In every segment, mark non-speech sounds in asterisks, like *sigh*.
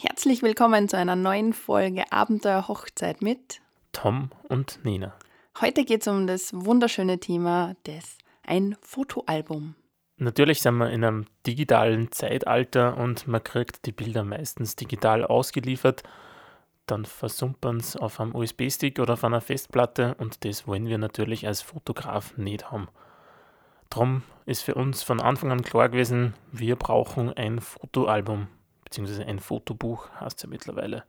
Herzlich willkommen zu einer neuen Folge Abenteuer Hochzeit mit Tom und Nina. Heute geht es um das wunderschöne Thema des ein Fotoalbum. Natürlich sind wir in einem digitalen Zeitalter und man kriegt die Bilder meistens digital ausgeliefert. Dann versumpern sie auf einem USB-Stick oder auf einer Festplatte und das wollen wir natürlich als Fotograf nicht haben. Darum ist für uns von Anfang an klar gewesen, wir brauchen ein Fotoalbum, beziehungsweise ein Fotobuch heißt es ja mittlerweile.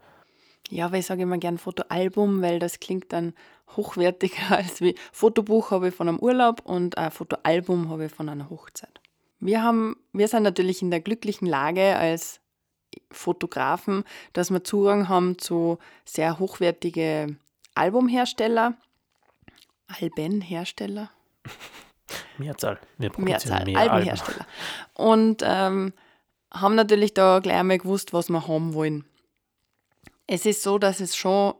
Ja, aber ich sage immer gern Fotoalbum, weil das klingt dann hochwertiger *laughs* als wie Fotobuch habe ich von einem Urlaub und ein Fotoalbum habe ich von einer Hochzeit. Wir, haben, wir sind natürlich in der glücklichen Lage als Fotografen, dass wir Zugang haben zu sehr hochwertigen Albumhersteller, Albenhersteller. *laughs* Mehrzahl. Wir Mehrzahl, mehr Albenhersteller. Und ähm, haben natürlich da gleich einmal gewusst, was wir haben wollen. Es ist so, dass es schon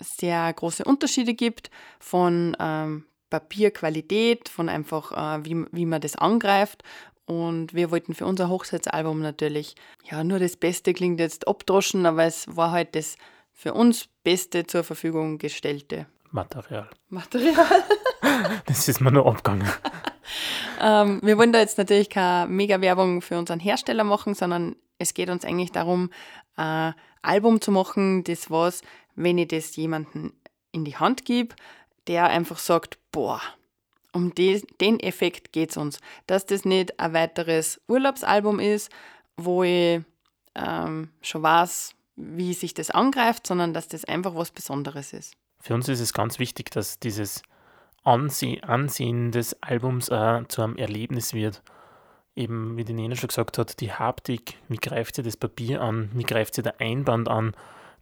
sehr große Unterschiede gibt von ähm, Papierqualität, von einfach, äh, wie, wie man das angreift. Und wir wollten für unser Hochzeitsalbum natürlich, ja, nur das Beste klingt jetzt abdroschen, aber es war halt das für uns Beste zur Verfügung gestellte Material. Material. *laughs* das ist mir nur abgegangen. *laughs* ähm, wir wollen da jetzt natürlich keine Mega-Werbung für unseren Hersteller machen, sondern es geht uns eigentlich darum, ein Album zu machen, das was, wenn ich das jemandem in die Hand gebe, der einfach sagt, boah, um den Effekt geht es uns. Dass das nicht ein weiteres Urlaubsalbum ist, wo ich ähm, schon weiß, wie sich das angreift, sondern dass das einfach was Besonderes ist. Für uns ist es ganz wichtig, dass dieses Anseh Ansehen des Albums äh, zu einem Erlebnis wird. Eben, wie die Nena schon gesagt hat, die Haptik, wie greift sie das Papier an, wie greift sie der Einband an,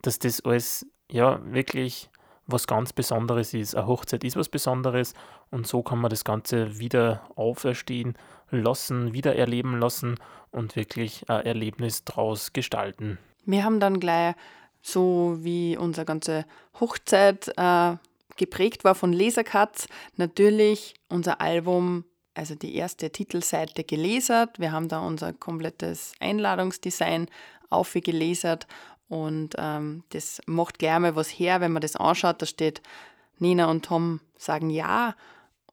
dass das alles ja wirklich was ganz Besonderes ist. Eine Hochzeit ist was Besonderes und so kann man das Ganze wieder auferstehen lassen, wieder erleben lassen und wirklich ein Erlebnis draus gestalten. Wir haben dann gleich so wie unsere ganze Hochzeit äh, geprägt war von Lasercuts, natürlich unser Album, also die erste Titelseite gelesert. Wir haben da unser komplettes Einladungsdesign aufgelesert und ähm, das macht gleich mal was her, wenn man das anschaut. Da steht Nina und Tom sagen ja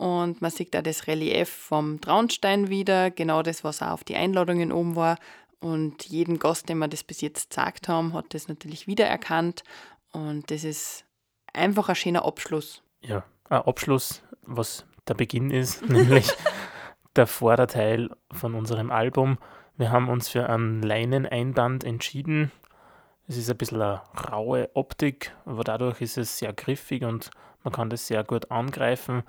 und man sieht da das Relief vom Traunstein wieder, genau das, was auch auf die Einladungen oben war. Und jeden Gast, den wir das bis jetzt gezeigt haben, hat das natürlich wiedererkannt. Und das ist einfach ein schöner Abschluss. Ja, ein Abschluss, was der Beginn ist, *laughs* nämlich der Vorderteil von unserem Album. Wir haben uns für einen Leineneinband entschieden. Es ist ein bisschen eine raue Optik, aber dadurch ist es sehr griffig und man kann das sehr gut angreifen.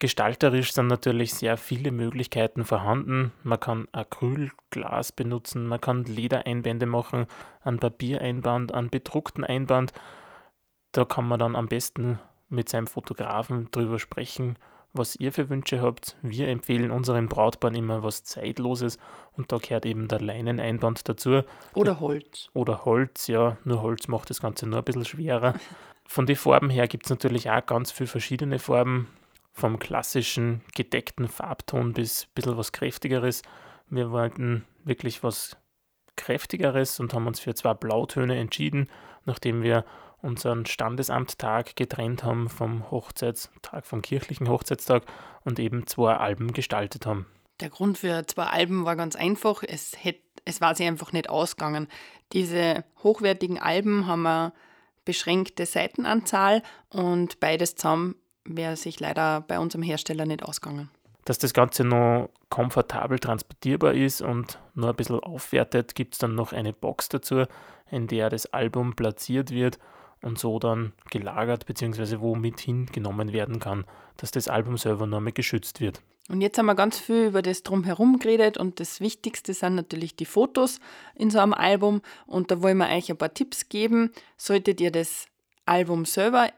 Gestalterisch sind natürlich sehr viele Möglichkeiten vorhanden. Man kann Acrylglas benutzen, man kann Ledereinbände machen, einen Papiereinband, einen bedruckten Einband da kann man dann am besten mit seinem Fotografen drüber sprechen, was ihr für Wünsche habt. Wir empfehlen unseren Brautpaaren immer was Zeitloses und da gehört eben der Leineneinband dazu. Oder Holz. Oder Holz, ja. Nur Holz macht das Ganze nur ein bisschen schwerer. *laughs* Von den Farben her gibt es natürlich auch ganz viele verschiedene Farben. Vom klassischen gedeckten Farbton bis ein bisschen was kräftigeres. Wir wollten wirklich was kräftigeres und haben uns für zwei Blautöne entschieden, nachdem wir unseren Standesamttag getrennt haben vom Hochzeitstag, vom kirchlichen Hochzeitstag und eben zwei Alben gestaltet haben. Der Grund für zwei Alben war ganz einfach. Es, hätt, es war sich einfach nicht ausgegangen. Diese hochwertigen Alben haben eine beschränkte Seitenanzahl und beides zusammen wäre sich leider bei unserem Hersteller nicht ausgegangen. Dass das Ganze noch komfortabel transportierbar ist und noch ein bisschen aufwertet, gibt es dann noch eine Box dazu, in der das Album platziert wird und so dann gelagert bzw. wo mit hingenommen werden kann, dass das Album selber noch einmal geschützt wird. Und jetzt haben wir ganz viel über das Drumherum geredet und das Wichtigste sind natürlich die Fotos in so einem Album und da wollen wir euch ein paar Tipps geben. Solltet ihr das Album selber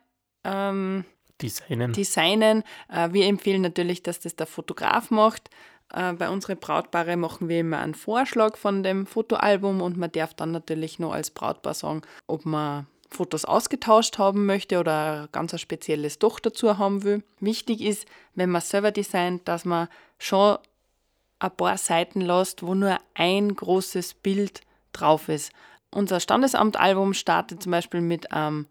ähm, designen, designen. Äh, wir empfehlen natürlich, dass das der Fotograf macht. Äh, bei unseren Brautpaare machen wir immer einen Vorschlag von dem Fotoalbum und man darf dann natürlich nur als Brautpaar sagen, ob man Fotos ausgetauscht haben möchte oder ganz ein spezielles Doch dazu haben will. Wichtig ist, wenn man selber designt, dass man schon ein paar Seiten lässt, wo nur ein großes Bild drauf ist. unser Standesamtalbum startet zum Beispiel mit einem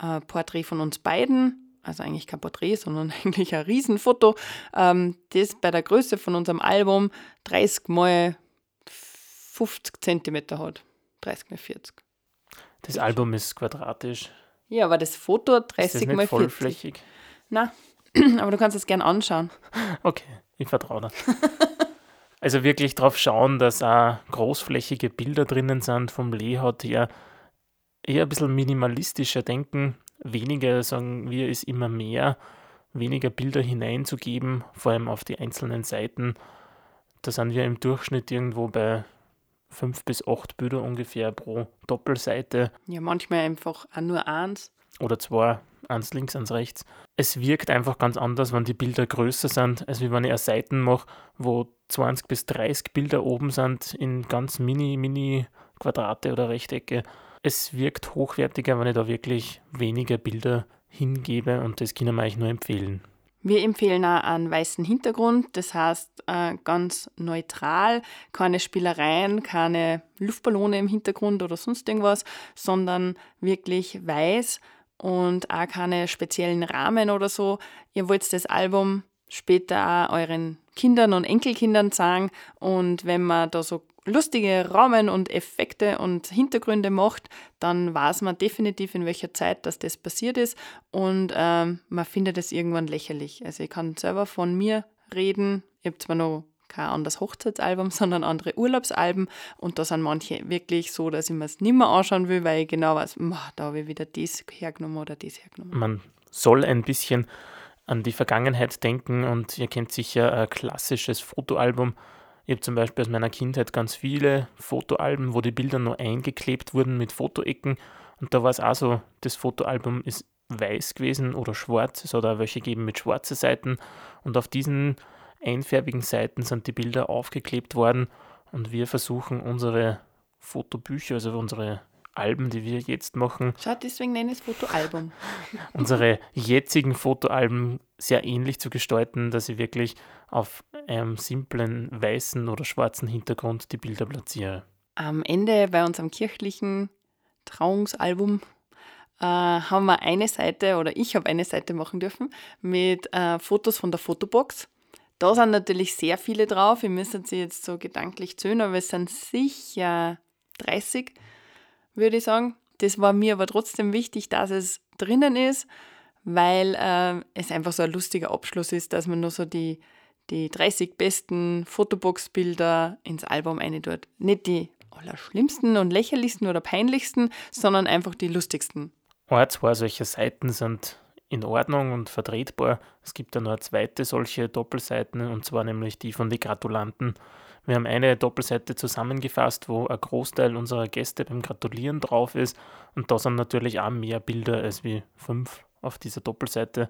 äh, Porträt von uns beiden. Also eigentlich kein Porträt, sondern *laughs* eigentlich ein Riesenfoto, ähm, das bei der Größe von unserem Album 30 mal 50 Zentimeter hat. 30 mal 40. Das Album ist quadratisch. Ja, aber das Foto hat 30 ist das nicht mal 40. vollflächig? Na, *clears throat* aber du kannst es gern anschauen. Okay, ich vertraue dir. *laughs* also wirklich darauf schauen, dass auch großflächige Bilder drinnen sind vom Layout her. Eher ein bisschen minimalistischer denken, weniger, sagen wir, ist immer mehr, weniger Bilder hineinzugeben, vor allem auf die einzelnen Seiten. Da sind wir im Durchschnitt irgendwo bei fünf bis acht Bilder ungefähr pro Doppelseite Ja, manchmal einfach auch nur eins. oder zwei, eins links, eins rechts. Es wirkt einfach ganz anders, wenn die Bilder größer sind, als wenn ich eine Seiten mache, wo 20 bis 30 Bilder oben sind in ganz mini, mini Quadrate oder Rechtecke. Es wirkt hochwertiger, wenn ich da wirklich weniger Bilder hingebe und das können wir euch nur empfehlen. Wir empfehlen auch einen weißen Hintergrund, das heißt äh, ganz neutral, keine Spielereien, keine Luftballone im Hintergrund oder sonst irgendwas, sondern wirklich weiß und auch keine speziellen Rahmen oder so. Ihr wollt das Album später auch euren Kindern und Enkelkindern zeigen und wenn man da so lustige Rahmen und Effekte und Hintergründe macht, dann weiß man definitiv, in welcher Zeit dass das passiert ist und ähm, man findet es irgendwann lächerlich. Also ich kann selber von mir reden. Ich habe zwar noch kein anderes Hochzeitsalbum, *laughs* sondern andere Urlaubsalben und da sind manche wirklich so, dass ich mir es nicht mehr anschauen will, weil ich genau weiß, "Ma, da habe ich wieder das hergenommen oder das hergenommen. Man soll ein bisschen an die Vergangenheit denken und ihr kennt sicher ein klassisches Fotoalbum. Ich habe zum Beispiel aus meiner Kindheit ganz viele Fotoalben, wo die Bilder nur eingeklebt wurden mit Fotoecken. Und da war es auch so, das Fotoalbum ist weiß gewesen oder schwarz. Es hat auch welche gegeben mit schwarzen Seiten. Und auf diesen einfärbigen Seiten sind die Bilder aufgeklebt worden. Und wir versuchen unsere Fotobücher, also unsere Alben, die wir jetzt machen, Schaut, deswegen nenne ich es Fotoalbum. unsere *laughs* jetzigen Fotoalben sehr ähnlich zu gestalten, dass ich wirklich auf einem simplen weißen oder schwarzen Hintergrund die Bilder platziere. Am Ende bei unserem kirchlichen Trauungsalbum äh, haben wir eine Seite oder ich habe eine Seite machen dürfen mit äh, Fotos von der Fotobox. Da sind natürlich sehr viele drauf. Ihr müsst sie jetzt so gedanklich zählen, aber es sind sicher 30, würde ich sagen. Das war mir aber trotzdem wichtig, dass es drinnen ist, weil äh, es einfach so ein lustiger Abschluss ist, dass man nur so die, die 30 besten Fotobox-Bilder ins Album eintut. Nicht die allerschlimmsten und lächerlichsten oder peinlichsten, sondern einfach die lustigsten. Ein, zwei solche Seiten sind in Ordnung und vertretbar. Es gibt dann noch eine zweite solche Doppelseiten, und zwar nämlich die von den Gratulanten. Wir haben eine Doppelseite zusammengefasst, wo ein Großteil unserer Gäste beim Gratulieren drauf ist. Und da sind natürlich auch mehr Bilder als wie fünf auf dieser Doppelseite.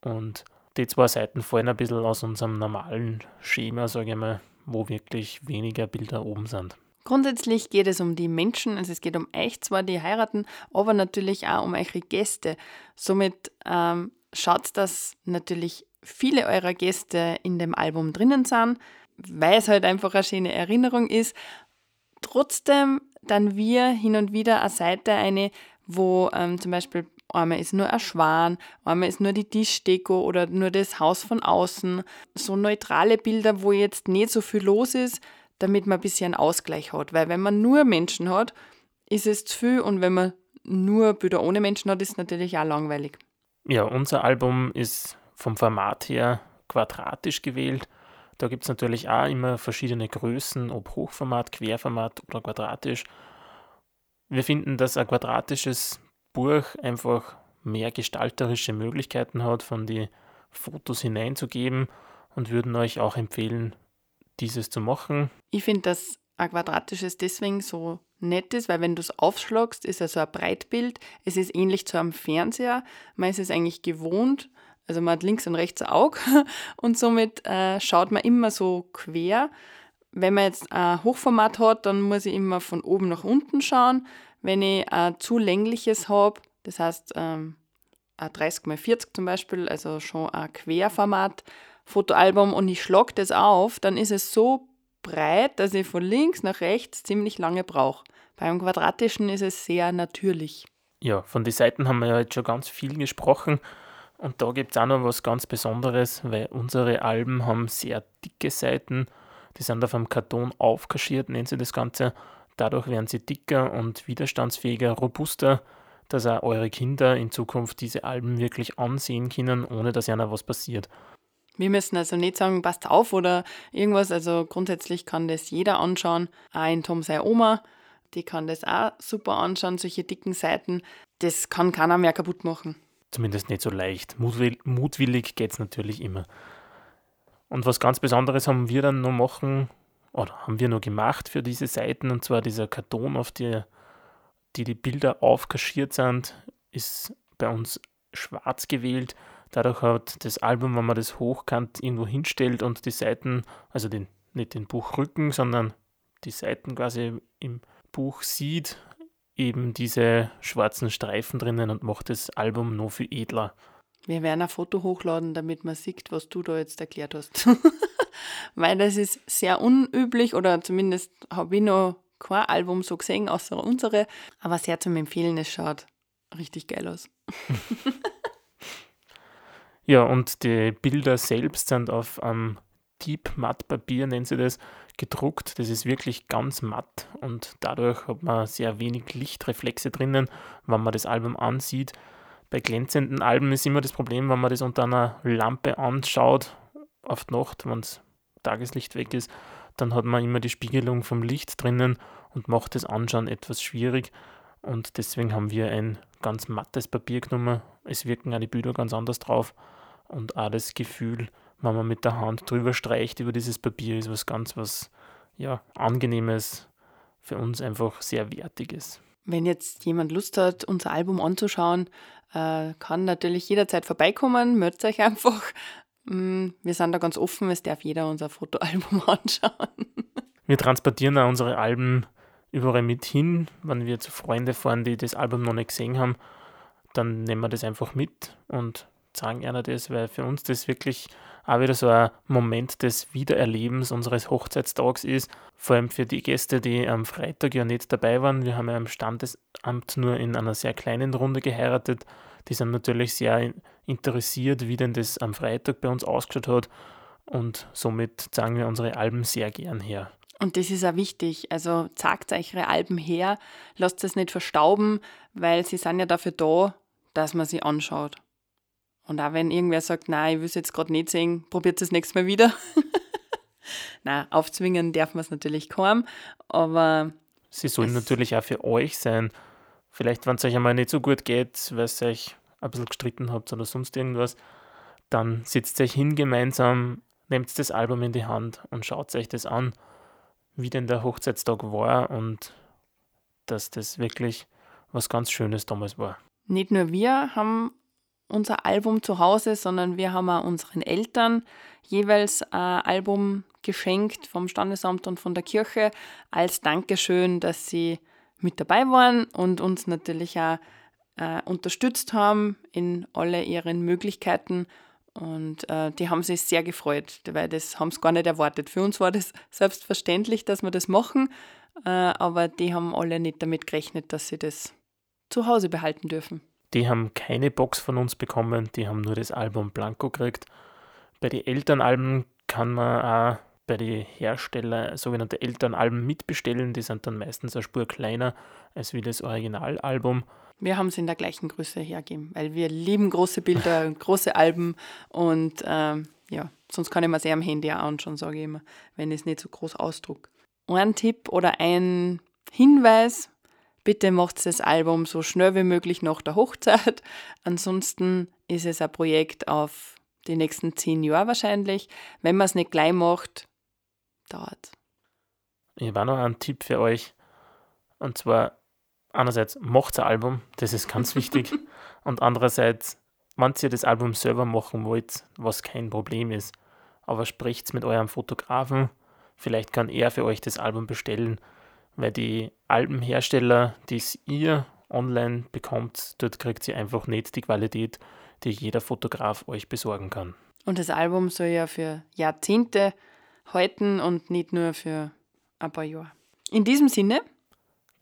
Und die zwei Seiten fallen ein bisschen aus unserem normalen Schema, sage ich mal, wo wirklich weniger Bilder oben sind. Grundsätzlich geht es um die Menschen, also es geht um euch zwar, die heiraten, aber natürlich auch um eure Gäste. Somit ähm, schaut, dass natürlich viele eurer Gäste in dem Album drinnen sind, weil es halt einfach eine schöne Erinnerung ist. Trotzdem dann wir hin und wieder eine Seite eine, wo ähm, zum Beispiel einmal ist nur ein Schwan, einmal ist nur die Tischdeko oder nur das Haus von außen. So neutrale Bilder, wo jetzt nicht so viel los ist, damit man ein bisschen Ausgleich hat. Weil wenn man nur Menschen hat, ist es zu viel und wenn man nur Bilder ohne Menschen hat, ist es natürlich auch langweilig. Ja, unser Album ist vom Format her quadratisch gewählt. Da gibt es natürlich auch immer verschiedene Größen, ob Hochformat, Querformat oder quadratisch. Wir finden, dass ein quadratisches Buch einfach mehr gestalterische Möglichkeiten hat, von die Fotos hineinzugeben und würden euch auch empfehlen, dieses zu machen. Ich finde, dass ein quadratisches deswegen so nett ist, weil wenn du es aufschlagst, ist es so ein Breitbild. Es ist ähnlich zu einem Fernseher. Man ist es eigentlich gewohnt. Also man hat links und rechts ein Auge *laughs* und somit äh, schaut man immer so quer. Wenn man jetzt ein Hochformat hat, dann muss ich immer von oben nach unten schauen. Wenn ich ein zu längliches habe, das heißt ähm, ein 30x40 zum Beispiel, also schon ein Querformat, Fotoalbum und ich schlage das auf, dann ist es so breit, dass ich von links nach rechts ziemlich lange brauche. Beim quadratischen ist es sehr natürlich. Ja, von den Seiten haben wir ja jetzt schon ganz viel gesprochen. Und da gibt es auch noch was ganz Besonderes, weil unsere Alben haben sehr dicke Seiten. Die sind auf einem Karton aufkaschiert, nennen sie das Ganze. Dadurch werden sie dicker und widerstandsfähiger, robuster, dass auch eure Kinder in Zukunft diese Alben wirklich ansehen können, ohne dass ihnen was passiert. Wir müssen also nicht sagen, passt auf oder irgendwas. Also grundsätzlich kann das jeder anschauen. Auch in Tom seine Oma, die kann das auch super anschauen, solche dicken Seiten. Das kann keiner mehr kaputt machen. Zumindest nicht so leicht. Mutwill mutwillig geht es natürlich immer. Und was ganz Besonderes haben wir dann noch machen, oder haben wir noch gemacht für diese Seiten, und zwar dieser Karton, auf die die, die Bilder aufkaschiert sind, ist bei uns schwarz gewählt. Dadurch hat das Album, wenn man das hochkant irgendwo hinstellt und die Seiten, also den, nicht den Buchrücken, sondern die Seiten quasi im Buch sieht, eben diese schwarzen Streifen drinnen und macht das Album noch viel edler. Wir werden ein Foto hochladen, damit man sieht, was du da jetzt erklärt hast. *laughs* Weil das ist sehr unüblich oder zumindest habe ich noch kein Album so gesehen, außer unsere. Aber sehr zum Empfehlen, es schaut richtig geil aus. *laughs* ja, und die Bilder selbst sind auf einem Deep Matt Papier, nennen sie das, gedruckt. Das ist wirklich ganz matt und dadurch hat man sehr wenig Lichtreflexe drinnen, wenn man das Album ansieht. Bei glänzenden Alben ist immer das Problem, wenn man das unter einer Lampe anschaut, auf die Nacht, wenn das Tageslicht weg ist, dann hat man immer die Spiegelung vom Licht drinnen und macht das Anschauen etwas schwierig. Und deswegen haben wir ein ganz mattes Papier genommen. Es wirken auch die Bilder ganz anders drauf. Und auch das Gefühl, wenn man mit der Hand drüber streicht über dieses Papier, ist was ganz was ja, Angenehmes, für uns einfach sehr Wertiges. Wenn jetzt jemand Lust hat, unser Album anzuschauen, äh, kann natürlich jederzeit vorbeikommen, meldet euch einfach. Mm, wir sind da ganz offen, es darf jeder unser Fotoalbum *laughs* anschauen. Wir transportieren auch unsere Alben überall mit hin. Wenn wir zu Freunden fahren, die das Album noch nicht gesehen haben, dann nehmen wir das einfach mit und zeigen ihnen das, weil für uns das wirklich auch wieder so ein Moment des Wiedererlebens unseres Hochzeitstags ist. Vor allem für die Gäste, die am Freitag ja nicht dabei waren. Wir haben ja am Standesamt nur in einer sehr kleinen Runde geheiratet. Die sind natürlich sehr interessiert, wie denn das am Freitag bei uns ausgeschaut hat. Und somit zeigen wir unsere Alben sehr gern her. Und das ist auch wichtig. Also zeigt euch eure Alben her, lasst es nicht verstauben, weil sie sind ja dafür da, dass man sie anschaut. Und auch wenn irgendwer sagt, nein, ich will es jetzt gerade nicht sehen, probiert es nächstes Mal wieder. *laughs* nein, aufzwingen darf man es natürlich kaum, aber. Sie sollen natürlich auch für euch sein. Vielleicht, wenn es euch einmal nicht so gut geht, weil ihr euch ein bisschen gestritten habt oder sonst irgendwas, dann sitzt euch hin gemeinsam, nehmt das Album in die Hand und schaut euch das an, wie denn der Hochzeitstag war und dass das wirklich was ganz Schönes damals war. Nicht nur wir haben unser Album zu Hause, sondern wir haben auch unseren Eltern jeweils ein Album geschenkt vom Standesamt und von der Kirche als Dankeschön, dass sie mit dabei waren und uns natürlich auch äh, unterstützt haben in alle ihren Möglichkeiten. Und äh, die haben sich sehr gefreut, weil das haben sie gar nicht erwartet. Für uns war das *laughs* selbstverständlich, dass wir das machen, äh, aber die haben alle nicht damit gerechnet, dass sie das zu Hause behalten dürfen. Die haben keine Box von uns bekommen, die haben nur das Album Blanco gekriegt. Bei den Elternalben kann man auch bei den Herstellern sogenannte Elternalben mitbestellen. Die sind dann meistens eine Spur kleiner als wie das Originalalbum. Wir haben es in der gleichen Größe hergeben, weil wir lieben große Bilder und *laughs* große Alben und ähm, ja, sonst kann ich mir sehr am Handy auch anschauen, sage ich immer, wenn ich es nicht so groß ausdruck. Ein Tipp oder ein Hinweis, bitte macht das Album so schnell wie möglich nach der Hochzeit. Ansonsten ist es ein Projekt auf die nächsten zehn Jahre wahrscheinlich. Wenn man es nicht gleich macht, dauert Ich habe noch einen Tipp für euch. Und zwar, einerseits macht ein Album, das ist ganz wichtig. *laughs* und andererseits, wenn ihr das Album selber machen wollt, was kein Problem ist, aber sprecht mit eurem Fotografen. Vielleicht kann er für euch das Album bestellen weil die Albenhersteller, die ihr online bekommt, dort kriegt ihr einfach nicht die Qualität, die jeder Fotograf euch besorgen kann. Und das Album soll ja für Jahrzehnte halten und nicht nur für ein paar Jahre. In diesem Sinne.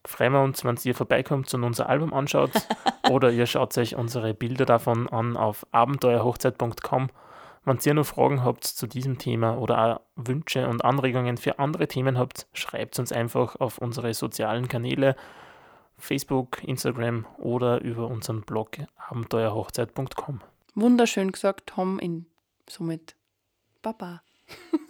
Freuen wir uns, wenn ihr vorbeikommt und unser Album anschaut *laughs* oder ihr schaut euch unsere Bilder davon an auf abenteuerhochzeit.com. Wenn ihr noch Fragen habt zu diesem Thema oder auch Wünsche und Anregungen für andere Themen habt, schreibt uns einfach auf unsere sozialen Kanäle Facebook, Instagram oder über unseren Blog abenteuerhochzeit.com. Wunderschön gesagt, Tom, in somit Baba. *laughs*